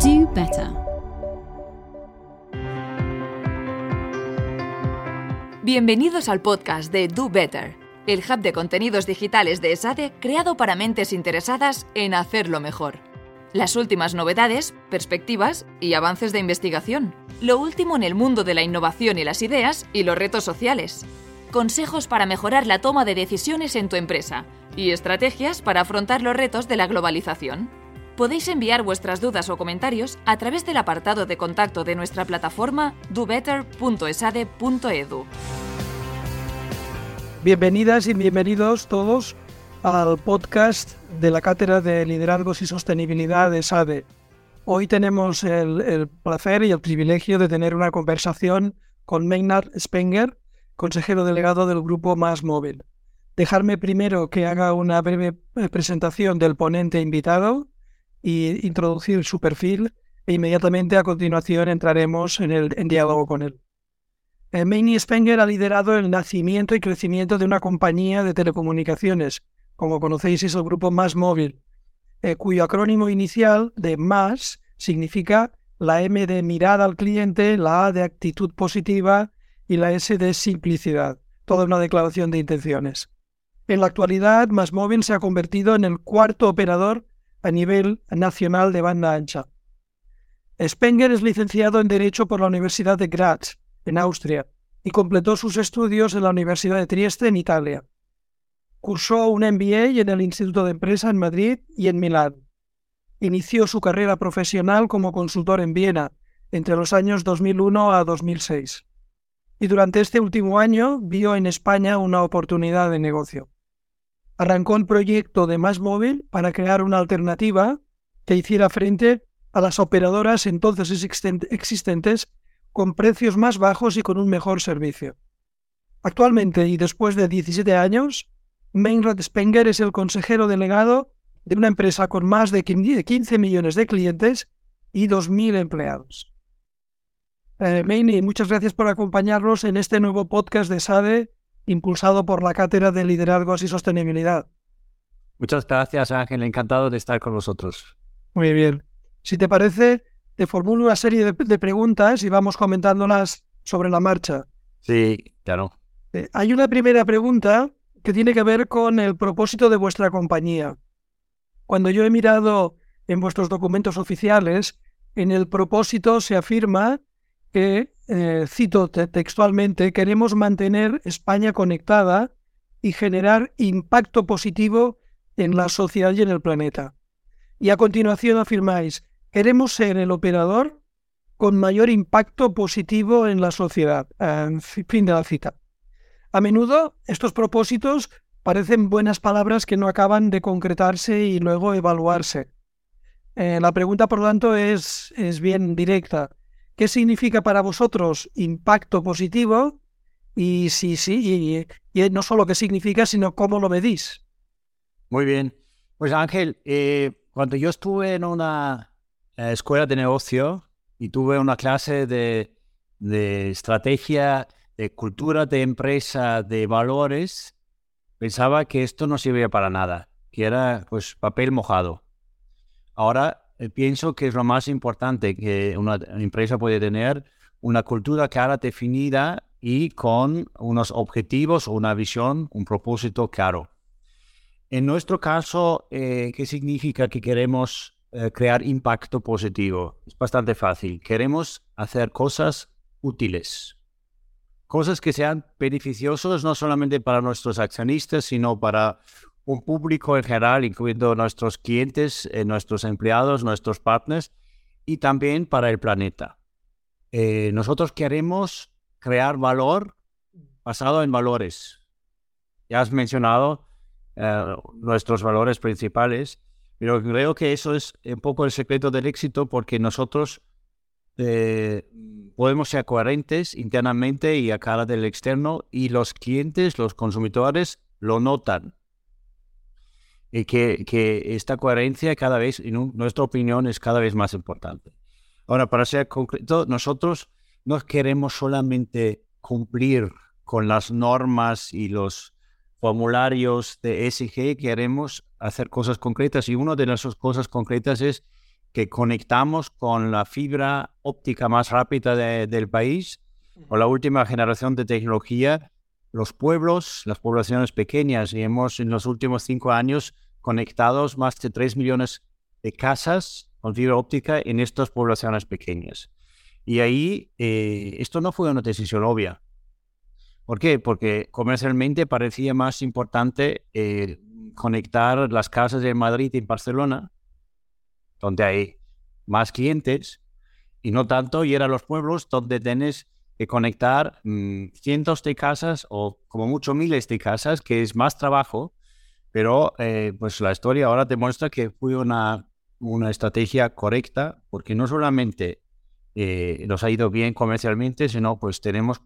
Do better. Bienvenidos al podcast de Do Better, el hub de contenidos digitales de ESADE creado para mentes interesadas en hacerlo mejor. Las últimas novedades, perspectivas y avances de investigación. Lo último en el mundo de la innovación y las ideas y los retos sociales. Consejos para mejorar la toma de decisiones en tu empresa y estrategias para afrontar los retos de la globalización. Podéis enviar vuestras dudas o comentarios a través del apartado de contacto de nuestra plataforma dobetter.esade.edu. Bienvenidas y bienvenidos todos al podcast de la Cátedra de Liderazgos y Sostenibilidad de SADE. Hoy tenemos el, placer y el privilegio de tener una conversación con Maynard Spenger, consejero delegado del grupo Más Móvil. Dejarme primero que haga una breve presentación del ponente invitado y introducir su perfil e inmediatamente a continuación entraremos en, el, diálogo con él. Eh, Manny Spenger ha liderado el nacimiento y crecimiento de una compañía de telecomunicaciones, como conocéis es el grupo Más Móvil, eh, cuyo acrónimo inicial de Más significa la M de mirada al cliente, la A de actitud positiva y la S de simplicidad, toda una declaración de intenciones. En la actualidad, Más Móvil se ha convertido en el cuarto operador a nivel nacional de banda ancha. Spenger es licenciado en Derecho por la Universidad de Graz, en Austria, y completó sus estudios en la Universidad de Trieste, en Italia. Cursó un MBA en el Instituto de Empresa en Madrid y en Milán. Inició su carrera profesional como consultor en Viena entre los años 2001 a 2006. Y durante este último año vio en España una oportunidad de negocio arrancó el proyecto de Más Móvil para crear una alternativa que hiciera frente a las operadoras entonces existentes con precios más bajos y con un mejor servicio. Actualmente y después de 17 años, Mainrad Spenger es el consejero delegado de una empresa con más de 15 millones de clientes y 2.000 empleados. Eh, muchas gracias por acompañarnos en este nuevo podcast de SADE impulsado por la Cátedra de Liderazgos y Sostenibilidad. Muchas gracias, Ángel. Encantado de estar con vosotros. Muy bien. Si te parece, te formulo una serie de, preguntas y vamos comentándolas sobre la marcha. Sí, claro. Eh, hay una primera pregunta que tiene que ver con el propósito de vuestra compañía. Cuando yo he mirado en vuestros documentos oficiales, en el propósito se afirma que, eh, cito textualmente, queremos mantener España conectada y generar impacto positivo en la sociedad y en el planeta. Y a continuación afirmáis, queremos ser el operador con mayor impacto positivo en la sociedad. fin de la cita. A menudo estos propósitos parecen buenas palabras que no acaban de concretarse y luego evaluarse. Eh, la pregunta, por lo tanto, es, es bien directa. ¿Qué significa para vosotros impacto positivo? Y sí, sí, y, no solo qué significa, sino cómo lo medís. Muy bien. Pues Ángel, eh, cuando yo estuve en una eh, escuela de negocio y tuve una clase de, de estrategia, de cultura de empresa, de valores, pensaba que esto no servía para nada, que era pues papel mojado. Ahora pienso que es lo más importante que una empresa puede tener, una cultura clara, definida y con unos objetivos, una visión, un propósito claro. En nuestro caso, eh, ¿qué significa que queremos eh, crear impacto positivo? Es bastante fácil. Queremos hacer cosas útiles, cosas que sean beneficiosas no solamente para nuestros accionistas, sino para un público en general, incluyendo nuestros clientes, eh, nuestros empleados, nuestros partners y también para el planeta. Eh, nosotros queremos crear valor basado en valores. Ya has mencionado eh, nuestros valores principales, pero creo que eso es un poco el secreto del éxito porque nosotros podemos ser coherentes internamente y a cara del externo y los clientes, los consumidores lo notan y que, que esta coherencia cada vez, en nuestra opinión, es cada vez más importante. Ahora, para ser concreto, nosotros no queremos solamente cumplir con las normas y los formularios de SG, queremos hacer cosas concretas y una de esas cosas concretas es que conectamos con la fibra óptica más rápida del país, con la última generación de tecnología, los pueblos, las poblaciones pequeñas, y hemos en los últimos cinco años conectados más de 3 millones de casas con fibra óptica en estas poblaciones pequeñas. Y ahí eh, esto no fue una decisión obvia. ¿Por qué? Porque comercialmente parecía más importante eh, conectar las casas de Madrid y Barcelona, donde hay más clientes, y no tanto ir a los pueblos donde tienes que conectar mm, cientos de casas o como mucho miles de casas, que es más trabajo, pero eh, pues la historia ahora demuestra que fue una, una estrategia correcta, porque no solamente eh, nos ha ido bien comercialmente, sino pues tenemos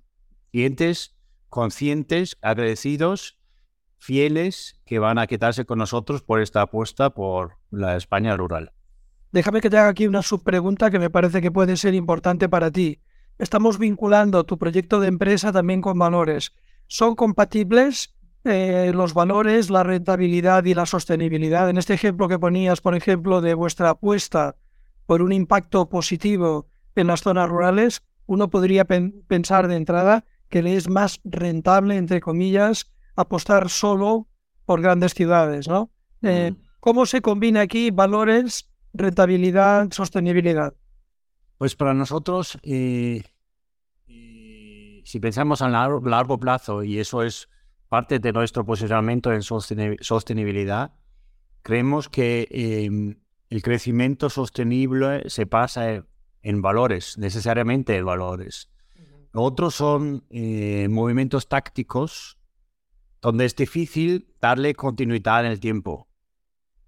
clientes conscientes, agradecidos, fieles, que van a quedarse con nosotros por esta apuesta por la España rural. Déjame que te haga aquí una subpregunta que me parece que puede ser importante para ti. Estamos vinculando tu proyecto de empresa también con valores. ¿Son compatibles eh, los valores, la rentabilidad y la sostenibilidad? En este ejemplo que ponías, por ejemplo, de vuestra apuesta por un impacto positivo en las zonas rurales, uno podría pensar de entrada que le es más rentable, entre comillas, apostar solo por grandes ciudades, ¿no? Eh, ¿Cómo se combina aquí valores, rentabilidad, sostenibilidad? Pues para nosotros, eh, eh, si pensamos a largo, largo, plazo, y eso es parte de nuestro posicionamiento en sostenibilidad, creemos que em, el crecimiento sostenible se pasa en valores, necesariamente en valores. Otros son eh, movimientos tácticos donde es difícil darle continuidad en el tiempo.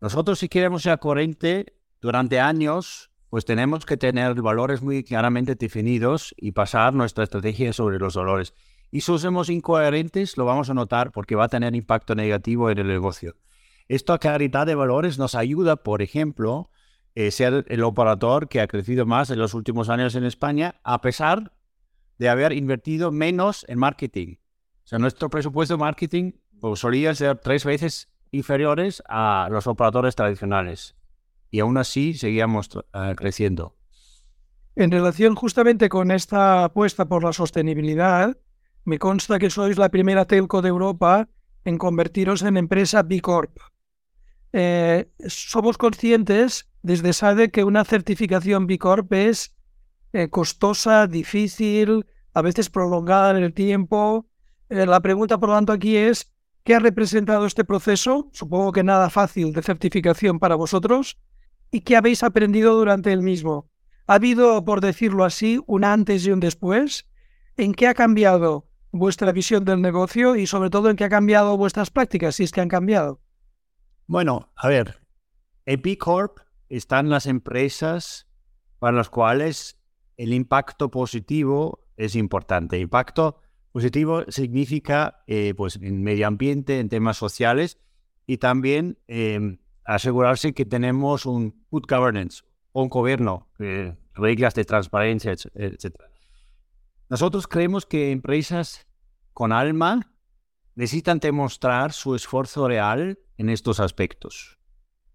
Nosotros si queremos ser coherente durante años, pues tenemos que tener valores muy claramente definidos y pasar nuestra estrategia sobre los valores. Y si somos incoherentes, lo vamos a notar porque va a tener impacto negativo en el negocio. Esta claridad de valores nos ayuda, por ejemplo, eh, ser el operador que ha crecido más en los últimos años en España, a pesar de haber invertido menos en marketing. O sea, nuestro presupuesto de marketing pues, solía ser tres veces inferiores a los operadores tradicionales. Y aún así seguíamos eh, creciendo. En relación justamente con esta apuesta por la sostenibilidad, me consta que sois la primera telco de Europa en convertiros en empresa B Corp. Eh, somos conscientes desde SADE que una certificación B Corp es eh, costosa, difícil, a veces prolongada en el tiempo. Eh, la pregunta, por lo tanto, aquí es, ¿qué ha representado este proceso? Supongo que nada fácil de certificación para vosotros. ¿Y qué habéis aprendido durante el mismo? ¿Ha habido, por decirlo así, un antes y un después? ¿En qué ha cambiado vuestra visión del negocio y sobre todo en qué ha cambiado vuestras prácticas, si es que han cambiado? Bueno, a ver, Epicorp están las empresas para las cuales el impacto positivo es importante. Impacto positivo significa, eh, pues, en medio ambiente, en temas sociales y también em, asegurarse que tenemos un good governance, un gobierno, eh, reglas de transparencia, etc. Nosotros creemos que empresas con alma necesitan demostrar su esfuerzo real en estos aspectos.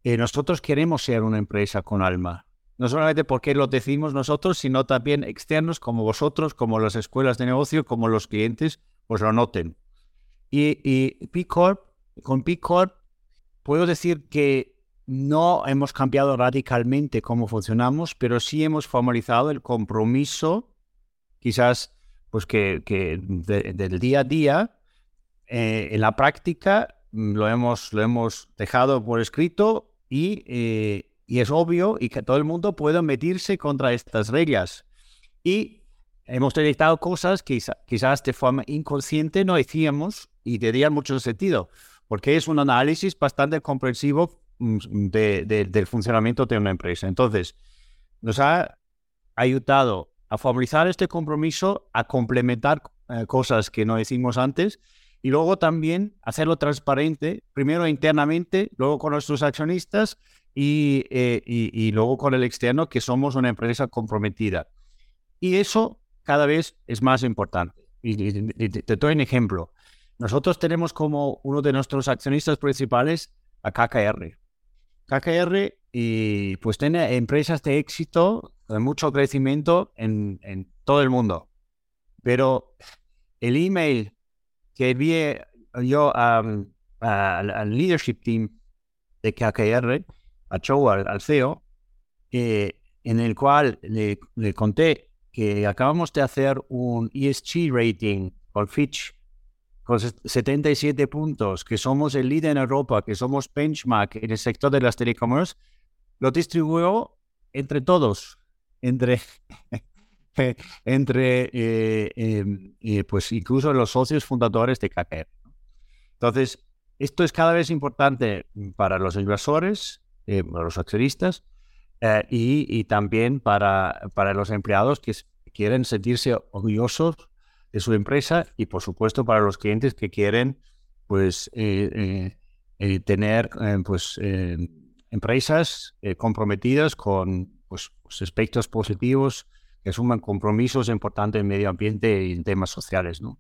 Eh, nosotros queremos ser una empresa con alma, no solamente porque lo decimos nosotros, sino también externos como vosotros, como las escuelas de negocio, como los clientes, pues lo noten. Y, y Corp, con P Corp, puedo decir que no hemos cambiado radicalmente cómo funcionamos, pero sí hemos formalizado el compromiso, quizás pues que, que del día a día, eh, en la práctica mm, lo hemos, lo hemos dejado por escrito y eh, y es obvio y que todo el mundo puede metirse contra estas reglas. Y hemos detectado cosas que quizás de forma inconsciente no hacíamos y tendrían mucho sentido, porque es un análisis bastante comprensivo mm, del funcionamiento de una empresa. Entonces, nos ha ayudado a formalizar este compromiso, a complementar eh, cosas que no hicimos antes y luego también hacerlo transparente, primero internamente, luego con nuestros accionistas eh, y, luego con el externo, que somos una empresa comprometida. Y eso cada vez es más importante. Y, te, doy un ejemplo. Nosotros tenemos como uno de nuestros accionistas principales a KKR. KKR y pues tiene empresas de éxito, de mucho crecimiento en, todo el mundo. Pero el email que envié yo al leadership team de KKR, a Joe, al, CEO, en el cual le, le, conté que acabamos de hacer un ESG rating con Fitch con 77 puntos, que somos el líder en Europa, que somos benchmark en el sector de las telecommerce, lo distribuyó entre todos, entre, entre eh, em, eh, pues incluso los socios fundadores de KKR. Entonces, esto es cada vez importante para los inversores, eh, para los accionistas y, y, también para, para los empleados que quieren sentirse orgullosos de su empresa y, por supuesto, para los clientes que quieren pues, tener pues, empresas comprometidas con pues, pues, aspectos positivos que asuman compromisos importantes en medio ambiente y en temas sociales. ¿no?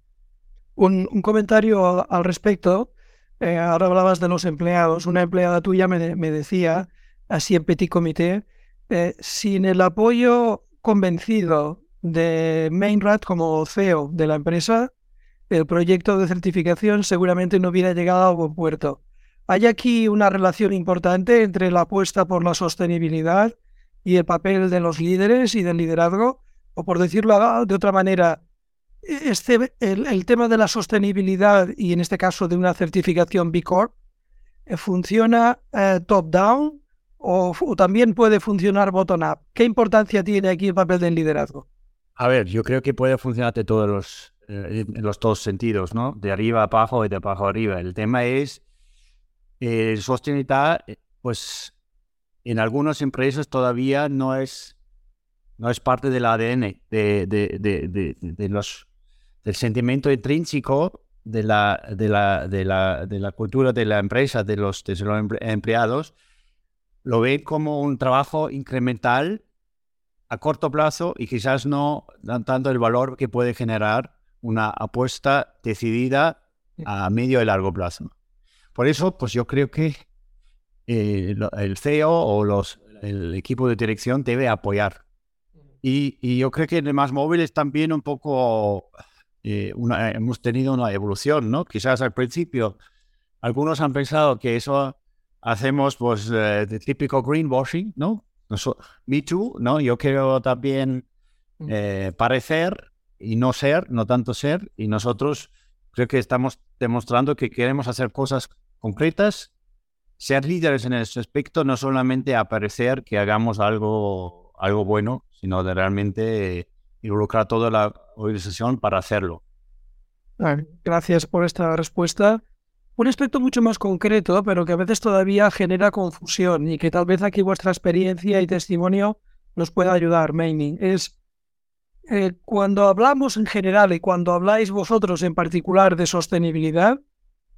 Un, comentario al respecto. Eh, ahora hablabas de los empleados. Una empleada tuya me, decía, así en petit comité, eh, sin el apoyo convencido de Mainrad como CEO de la empresa, el proyecto de certificación seguramente no hubiera llegado a buen puerto. Hay aquí una relación importante entre la apuesta por la sostenibilidad y el papel de los líderes y del liderazgo, o por decirlo de otra manera, este, el, tema de la sostenibilidad y en este caso de una certificación B Corp, eh, ¿funciona eh, top-down o, también puede funcionar bottom-up? ¿Qué importancia tiene aquí el papel del liderazgo? A ver, yo creo que puede funcionar de todos los, eh, los dos sentidos, ¿no? De arriba a abajo y de abajo a arriba. El tema es, eh, sostenibilidad, pues en algunas empresas todavía no es, no es parte del ADN, de, de, los, del sentimiento intrínseco de la, de, la, de, la, de la cultura de la empresa, de los, de los empleados. Lo ven como un trabajo incremental a corto plazo y quizás no dan tanto el valor que puede generar una apuesta decidida a medio y largo plazo. Por eso, pues yo creo que eh, el CEO o los, el equipo de dirección debe apoyar. Y, yo creo que en más móviles también un poco eh, hemos tenido una evolución, ¿no? Quizás al principio algunos han pensado que eso hacemos pues eh, de típico greenwashing, ¿no? Me too, ¿no? Yo quiero también mm. parecer y no ser, no tanto ser, y nosotros creo que estamos demostrando que queremos hacer cosas concretas ser líderes en ese aspecto no solamente aparecer que hagamos algo, algo bueno, sino de realmente involucrar toda la organización para hacerlo. Gracias por esta respuesta. Un aspecto mucho más concreto, pero que a veces todavía genera confusión y que tal vez aquí vuestra experiencia y testimonio nos pueda ayudar, Maini, es eh, cuando hablamos en general y cuando habláis vosotros en particular de sostenibilidad,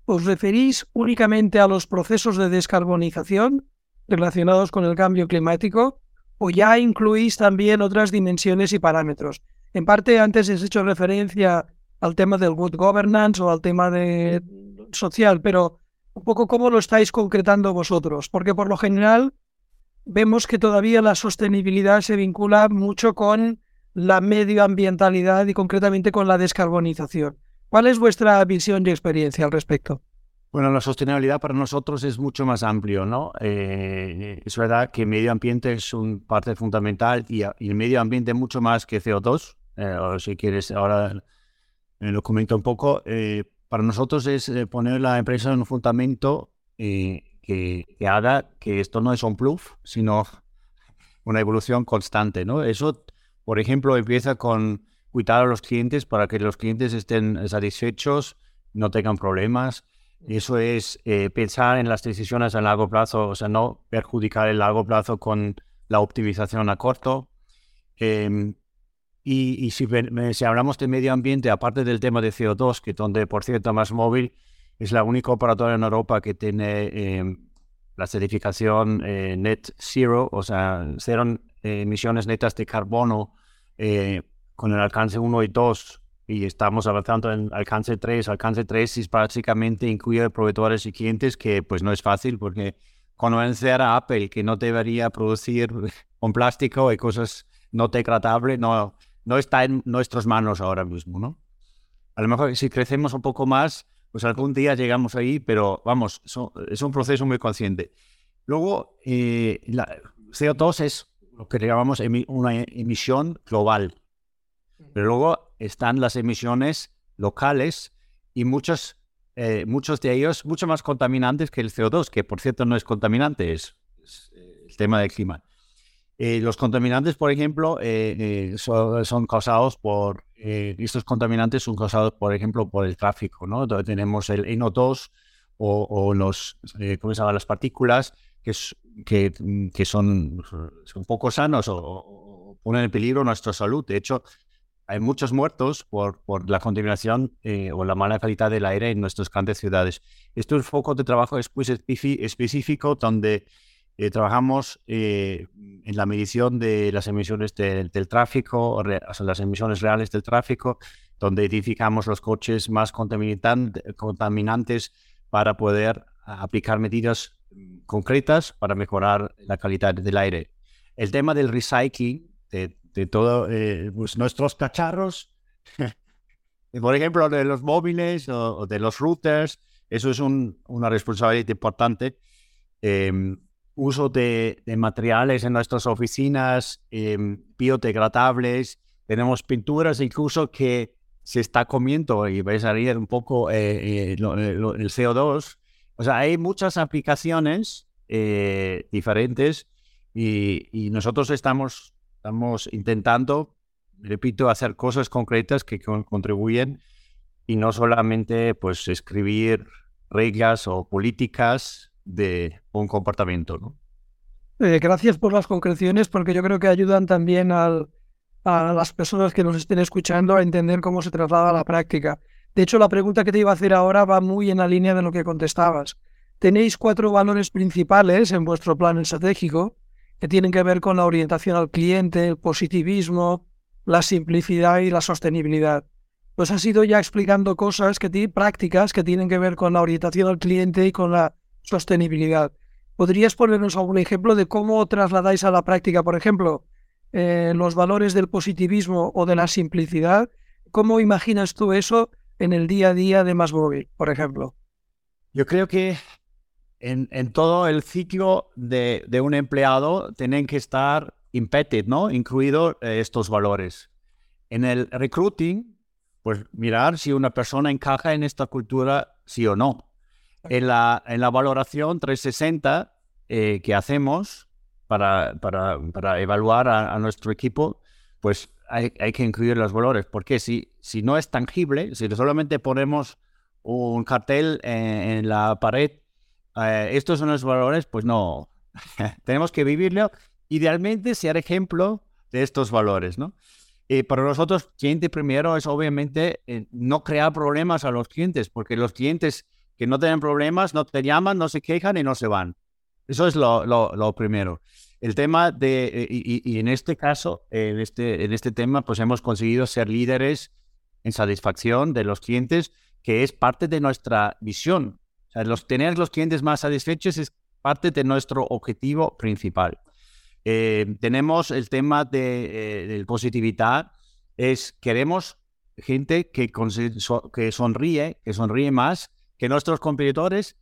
¿Os referís únicamente a los procesos de descarbonización relacionados con el cambio climático o ya incluís también otras dimensiones y parámetros? En parte antes has hecho referencia al tema del good governance o al tema de social, pero un poco cómo lo estáis concretando vosotros, porque por lo general vemos que todavía la sostenibilidad se vincula mucho con la medioambientalidad y concretamente con la descarbonización. ¿Cuál es vuestra visión y experiencia al respecto? Bueno, la sostenibilidad para nosotros es mucho más amplio, ¿no? Eh, es verdad que el medio ambiente es una parte fundamental y, el medio ambiente mucho más que CO2. Eh, si quieres, ahora eh, lo comento un poco. para nosotros es poner la empresa en un fundamento que, que, haga que esto no es un plus, sino una evolución constante, ¿no? Eso, por ejemplo, empieza con cuidar a los clientes para que los clientes estén satisfechos, no tengan problemas. Eso es eh, pensar en las decisiones a largo plazo, o sea, no perjudicar el largo plazo con la optimización a corto. Em, y, si, si, hablamos de medio ambiente, aparte del tema de CO2, que donde, por cierto, Más Móvil es la única operadora en Europa que tiene em, la certificación eh, Net Zero, o sea, cero eh, emisiones netas de carbono con el alcance 1 y 2 y estamos avanzando en alcance 3. Alcance 3 es básicamente incluye proveedores y clientes que pues no es fácil porque convencer a Apple que no debería producir con plástico y cosas no degradables, no, no está en nuestras manos ahora mismo, ¿no? A lo mejor si crecemos un poco más, pues algún día llegamos ahí, pero vamos, es un proceso muy consciente. Luego, eh, la CO2 es lo que llamamos una emisión global, pero luego están las emisiones locales y muchos, eh, muchos de ellos mucho más contaminantes que el CO2, que por cierto no es contaminante, es, eh, el tema del clima. Los contaminantes, por ejemplo, son, causados por, estos contaminantes son causados, por ejemplo, por el tráfico, ¿no? Entonces tenemos el NO2 o, los, ¿cómo se llama? Las partículas que, que, mm, que son, son, poco sanos o, ponen en peligro nuestra salud. De hecho, hay muchos muertos por, por la contaminación eh, o la mala calidad del aire en nuestras grandes ciudades. Esto es un foco de trabajo específico donde eh, trabajamos eh, en la medición de las emisiones del tráfico, o las emisiones reales del tráfico, donde identificamos los coches más contaminantes para poder aplicar medidas concretas para mejorar la calidad del aire. El tema del recycling de, de todos eh, pues nuestros cacharros, por ejemplo, de los móviles o, de los routers, eso es una responsabilidad importante. Em, uso de, materiales en nuestras oficinas em, biodegradables, tenemos pinturas incluso que se está comiendo y vais a ver un poco eh, eh, el CO2 o sea, hay muchas aplicaciones eh, diferentes y, nosotros estamos, estamos intentando, repito, hacer cosas concretas que contribuyen y no solamente pues escribir reglas o políticas de un comportamiento. ¿no? Eh, gracias por las concreciones porque yo creo que ayudan también a las personas que nos estén escuchando a entender cómo se traslada a la práctica. De hecho, la pregunta que te iba a hacer ahora va muy en la línea de lo que contestabas. Tenéis cuatro valores principales en vuestro plan estratégico que tienen que ver con la orientación al cliente, el positivismo, la simplicidad y la sostenibilidad. Pues has ido ya explicando cosas que prácticas que tienen que ver con la orientación al cliente y con la sostenibilidad. ¿Podrías ponernos algún ejemplo de cómo trasladáis a la práctica, por ejemplo, eh, los valores del positivismo o de la simplicidad? ¿Cómo imaginas tú eso en el día a día de Más por ejemplo? Yo creo que en, todo el ciclo de, un empleado tienen que estar embedded, ¿no? Incluidos eh, estos valores. En el recruiting, pues mirar si una persona encaja en esta cultura, sí o no. En la, en la valoración 360 eh, que hacemos para, para, para evaluar a, nuestro equipo, pues hay, que incluir los valores, porque si, si no es tangible, si solamente ponemos un cartel en, la pared, eh, estos son los valores, pues no, tenemos que vivirlo, idealmente ser ejemplo de estos valores, ¿no? Y para nosotros, cliente primero es obviamente eh, no crear problemas a los clientes, porque los clientes que no tienen problemas no te llaman, no se quejan y no se van. Eso es lo, primero. El tema de, eh, y, en este caso, en este, en este tema, pues hemos conseguido ser líderes en satisfacción de los clientes, que es parte de nuestra visión. O sea, los, tener los clientes más satisfechos es parte de nuestro objetivo principal. Eh, tenemos el tema de, eh, positividad, es queremos gente que, que sonríe, que sonríe más que nuestros competidores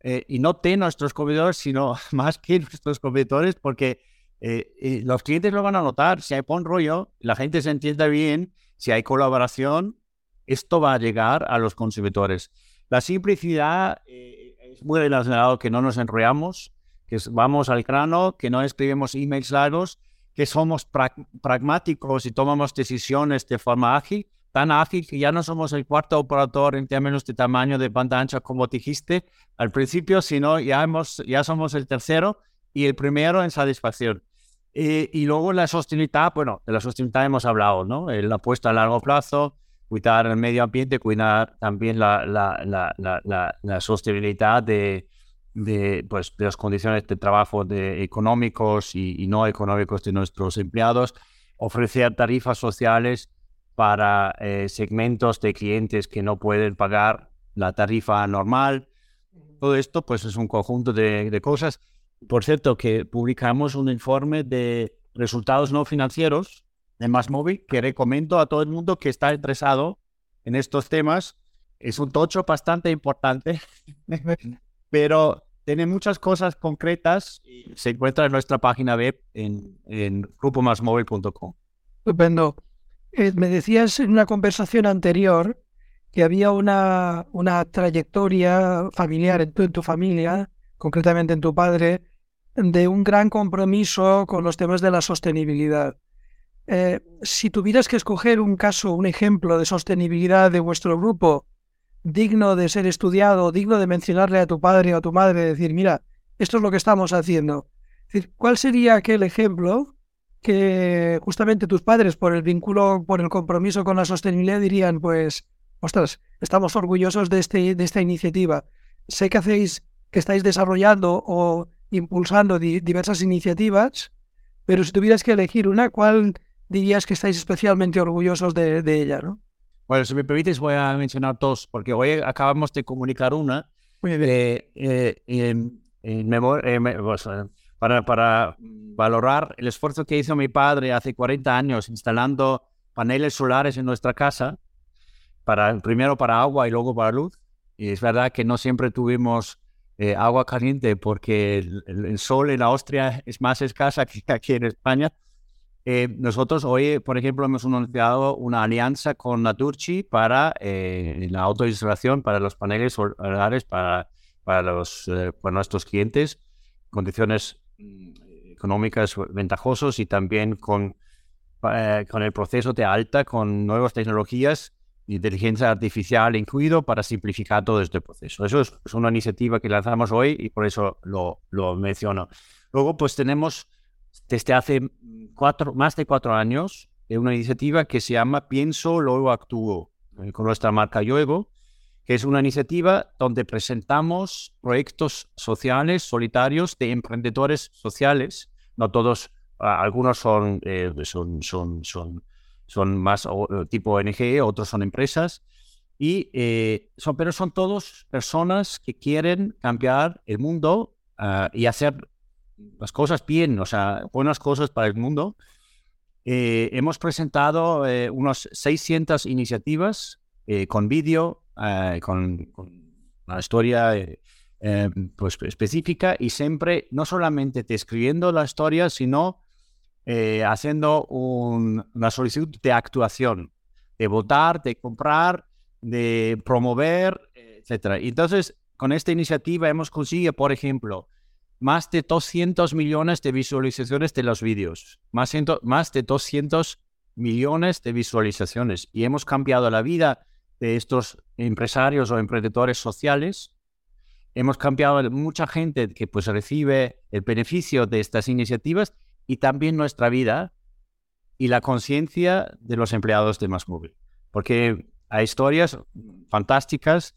eh, y no de nuestros competidores, sino más que nuestros competidores, porque eh, eh, los clientes lo van a notar. Si hay buen rollo, la gente se entiende bien, si hay colaboración, esto va a llegar a los consumidores. La simplicidad es muy relacionado que no nos enrollamos, que vamos al grano, que no escribimos emails largos, que somos pragmáticos y tomamos decisiones de forma ágil tan ágil que ya no somos el cuarto operador en términos de tamaño de banda ancha como dijiste al principio, sino ya, hemos, ya somos el tercero y el primero en satisfacción. Eh, y luego la sostenibilidad, bueno, de la sostenibilidad hemos hablado, ¿no? La apuesta a largo plazo, cuidar el medio ambiente, cuidar también la, la, la, la sostenibilidad de, de, pues, de las condiciones de trabajo de económicos y, y no económicos de nuestros empleados, ofrecer tarifas sociales para eh, segmentos de clientes que no pueden pagar la tarifa normal. Todo esto pues es un conjunto de, cosas. por cierto, que publicamos un informe de resultados no financieros de Más Móvil que recomiendo a todo el mundo que está interesado en estos temas. Es un tocho bastante importante, pero tiene muchas cosas concretas y se encuentra en nuestra página web en, en grupomasmóvil.com. Estupendo. Eh, me decías en una conversación anterior que había una, una trayectoria familiar en tu, en tu familia, concretamente en tu padre, de un gran compromiso con los temas de la sostenibilidad. Eh, si tuvieras que escoger un caso, un ejemplo de sostenibilidad de vuestro grupo digno de ser estudiado, digno de mencionarle a tu padre o a tu madre, decir, mira, esto es lo que estamos haciendo. ¿Cuál sería aquel ejemplo que justamente tus padres, por el vínculo, por el compromiso con la sostenibilidad, dirían, pues, ostras, estamos orgullosos de, este, de esta iniciativa. Sé que hacéis, que estáis desarrollando o impulsando diversas iniciativas, pero si tuvieras que elegir una, ¿cuál dirías que estáis especialmente orgullosos de, ella, ¿no? Bueno, si me permites, voy a mencionar dos, porque hoy acabamos de comunicar una. Eh, eh, en, eh, para, para valorar el esfuerzo que hizo mi padre hace 40 años instalando paneles solares en nuestra casa, para, primero para agua y luego para luz. Y es verdad que no siempre tuvimos agua caliente porque el, el, sol en Austria es más escasa que aquí en España. Eh, nosotros hoy, por ejemplo, hemos anunciado una alianza con Naturgy para eh, la autoinstalación para los paneles solares para, para, los, eh, para nuestros clientes, condiciones mm, económicas ventajosas y también con, con el proceso de alta, con nuevas tecnologías, inteligencia artificial incluido para simplificar todo este proceso. Eso es, es una iniciativa que lanzamos hoy y por eso lo, lo menciono. Luego, pues tenemos desde hace cuatro, más de cuatro años una iniciativa que se llama Pienso, luego actúo, eh, con nuestra marca Yoevo, que es una iniciativa donde presentamos proyectos sociales solitarios de emprendedores sociales. No todos, algunos son, eh, son, son, son, son más tipo ONG, otros son empresas. Y, eh, son, pero son todos personas que quieren cambiar el mundo ah, y hacer las cosas bien, o sea, buenas cosas para el mundo. Eh, hemos presentado eh, unas 600 iniciativas eh, con vídeo, con, una historia pues, específica y siempre no solamente describiendo la historia, sino haciendo una solicitud de actuación, de votar, de comprar, de promover, etc. Entonces, con esta iniciativa hemos conseguido, por ejemplo, más de 200 millones de visualizaciones de los vídeos, más, más de 200 millones de visualizaciones. Y hemos cambiado la vida de estos empresarios o emprendedores sociales. Hemos cambiado mucha gente que pues recibe el beneficio de estas iniciativas y también nuestra vida y la conciencia de los empleados de Más Móvil. Porque hay historias fantásticas,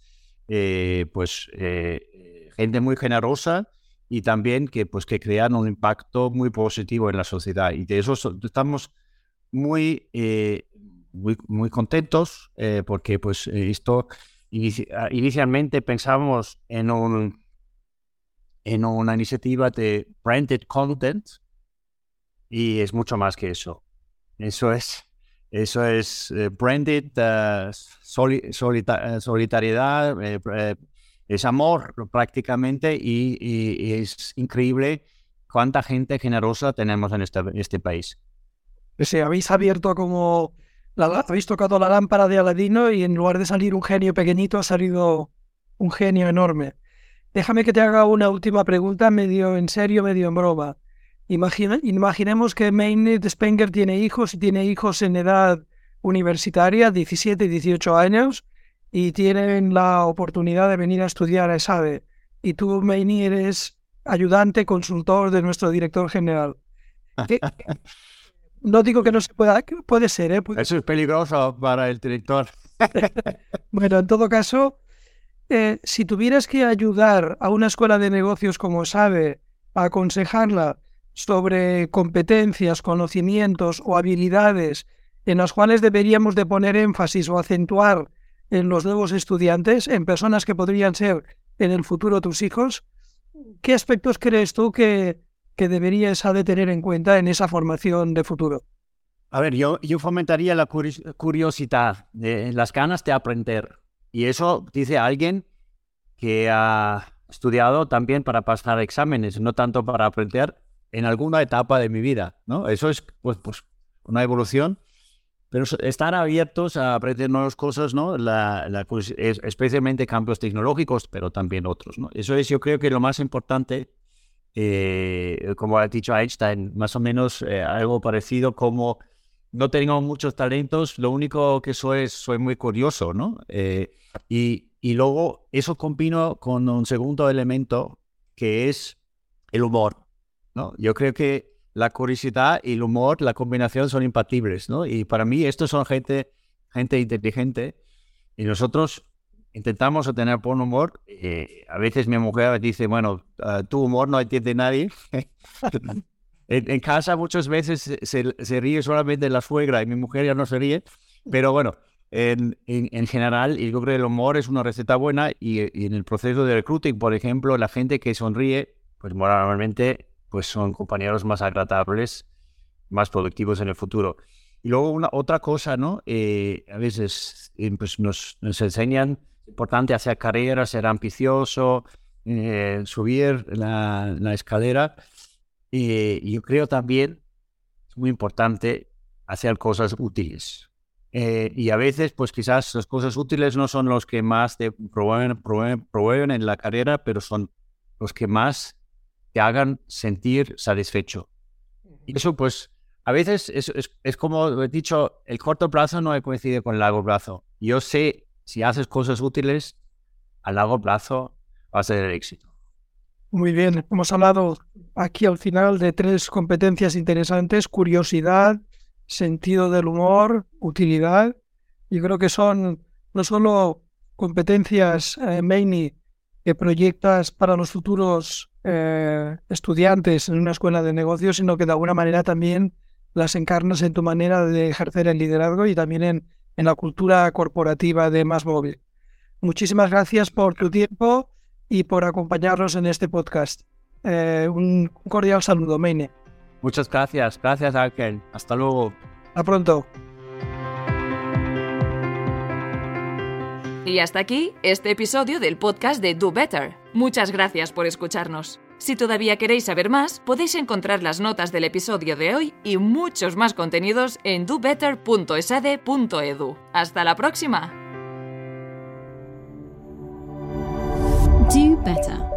eh, pues eh, gente muy generosa y también que, pues, que crean un impacto muy positivo en la sociedad. Y de eso estamos muy, eh, muy, contentos eh, porque pues, esto ah, inicialmente pensamos en, un, en una iniciativa de branded content y es mucho más que eso. Eso es, eso es eh, branded uh, solitariedad, es amor prácticamente y, es increíble cuánta gente generosa tenemos en este, este país. Si habéis abierto como, la, habéis tocado la lámpara de Aladino y en lugar de salir un genio pequeñito ha salido un genio enorme. Déjame que te haga una última pregunta, medio en serio, medio en broma. imaginemos que Maynard Spenger tiene hijos y tiene hijos en edad universitaria, 17, 18 años, y tienen la oportunidad de venir a estudiar a ESADE. Y tú, Meini, eres ayudante, consultor de nuestro director general. No digo que no se pueda, puede ser, ¿eh? Eso es peligroso para el director. bueno, en todo caso, eh, si tuvieras que ayudar a una escuela de negocios como SADE a aconsejarla sobre competencias, conocimientos o habilidades en las cuales deberíamos de poner énfasis o acentuar en los nuevos estudiantes, en personas que podrían ser en el futuro tus hijos, ¿qué aspectos crees tú que, que debería de tener en cuenta en esa formación de futuro? A ver, yo, yo fomentaría la curiosidad, de, las ganas de aprender. Y eso dice alguien que ha estudiado también para pasar exámenes, no tanto para aprender en alguna etapa de mi vida, ¿no? Eso es pues, pues una evolución, pero estar abiertos a aprender nuevas cosas, ¿no? Especialmente cambios tecnológicos, pero también otros, ¿no? Eso es, yo creo que lo más importante, eh, como ha dicho Einstein, más o menos eh, algo parecido como no tengo muchos talentos, lo único que soy es soy muy curioso, ¿no? Eh, y, y, luego eso combino con un segundo elemento que es el humor, ¿no? Yo creo que la curiosidad y el humor, la combinación son impatibles, ¿no? Y para mí estos son gente, gente inteligente y nosotros intentamos tener buen humor. Eh, a veces mi mujer dice, bueno, uh, tu humor no entiende nadie. En, casa muchas veces se, ríe solamente la suegra y mi mujer ya no se ríe, pero bueno, en, en, general, yo creo que el humor es una receta buena y, en el proceso de recruiting, por ejemplo, la gente que sonríe, pues normalmente pues son compañeros más agradables, más productivos en el futuro. Y luego una otra cosa, ¿no? Eh, a veces eh, pues nos, nos enseñan, importante hacer carrera, ser ambicioso, eh, subir la, la escalera. Y yo creo también, es muy importante hacer cosas útiles. Eh, y a veces, pues quizás las cosas útiles no son los que más te proveen, en la carrera, pero son los que más te hagan sentir satisfecho. Y eso, pues, a veces es, es, es, como he dicho, el corto plazo no coincide con el largo plazo. Yo sé, si haces cosas útiles, a largo plazo va a el éxito. Muy bien, hemos hablado aquí al final de tres competencias interesantes, curiosidad, sentido del humor, utilidad. Yo creo que son no solo competencias, eh, que proyectas para los futuros eh, estudiantes en una escuela de negocios, sino que de alguna manera también las encarnas en tu manera de ejercer el liderazgo y también en, en la cultura corporativa de Más Móvil. Muchísimas gracias por tu tiempo y por acompañarnos en este podcast. Eh, un cordial saludo, Meine. Muchas gracias, gracias Ángel. Hasta luego. A pronto. Y hasta aquí este episodio del podcast de Do Better. Muchas gracias por escucharnos. Si todavía queréis saber más, podéis encontrar las notas del episodio de hoy y muchos más contenidos en dobetter.esade.edu. Hasta la próxima. Do better.